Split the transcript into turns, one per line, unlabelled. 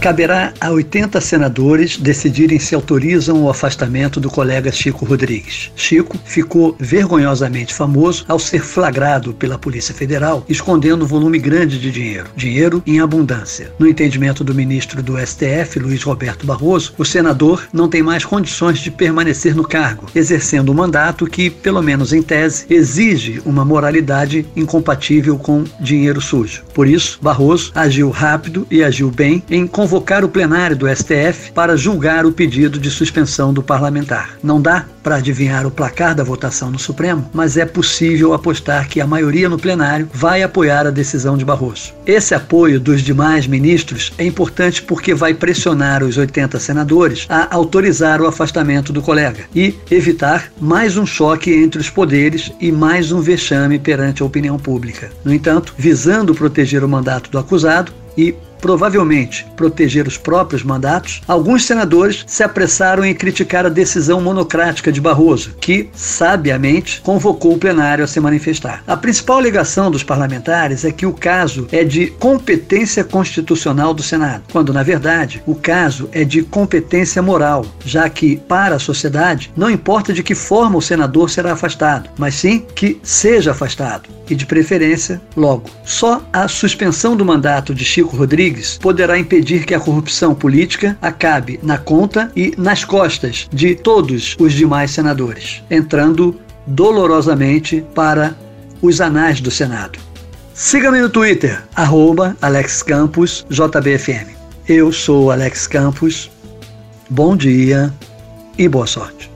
Caberá a 80 senadores decidirem se autorizam o afastamento do colega Chico Rodrigues. Chico ficou vergonhosamente famoso ao ser flagrado pela Polícia Federal escondendo um volume grande de dinheiro, dinheiro em abundância. No entendimento do ministro do STF, Luiz Roberto Barroso, o senador não tem mais condições de permanecer no cargo, exercendo um mandato que, pelo menos em tese, exige uma moralidade incompatível com dinheiro sujo. Por isso, Barroso agiu rápido e agiu bem em convocar o plenário do STF para julgar o pedido de suspensão do parlamentar. Não dá para adivinhar o placar da votação no Supremo, mas é possível apostar que a maioria no plenário vai apoiar a decisão de Barroso. Esse apoio dos demais ministros é importante porque vai pressionar os 80 senadores a autorizar o afastamento do colega e evitar mais um choque entre os poderes e mais um vexame perante a opinião pública. No entanto, visando proteger o mandato do acusado e provavelmente proteger os próprios mandatos, alguns senadores se apressaram em criticar a decisão monocrática de Barroso, que, sabiamente, convocou o plenário a se manifestar. A principal alegação dos parlamentares é que o caso é de competência constitucional do Senado, quando, na verdade, o caso é de competência moral, já que, para a sociedade, não importa de que forma o senador será afastado, mas sim que seja afastado, e de preferência, logo. Só a suspensão do mandato de Chico Rodrigues Rodrigues poderá impedir que a corrupção política acabe na conta e nas costas de todos os demais senadores, entrando dolorosamente para os anais do Senado. Siga-me no Twitter, arroba Alex Campos, JBFM. Eu sou Alex Campos. Bom dia e boa sorte.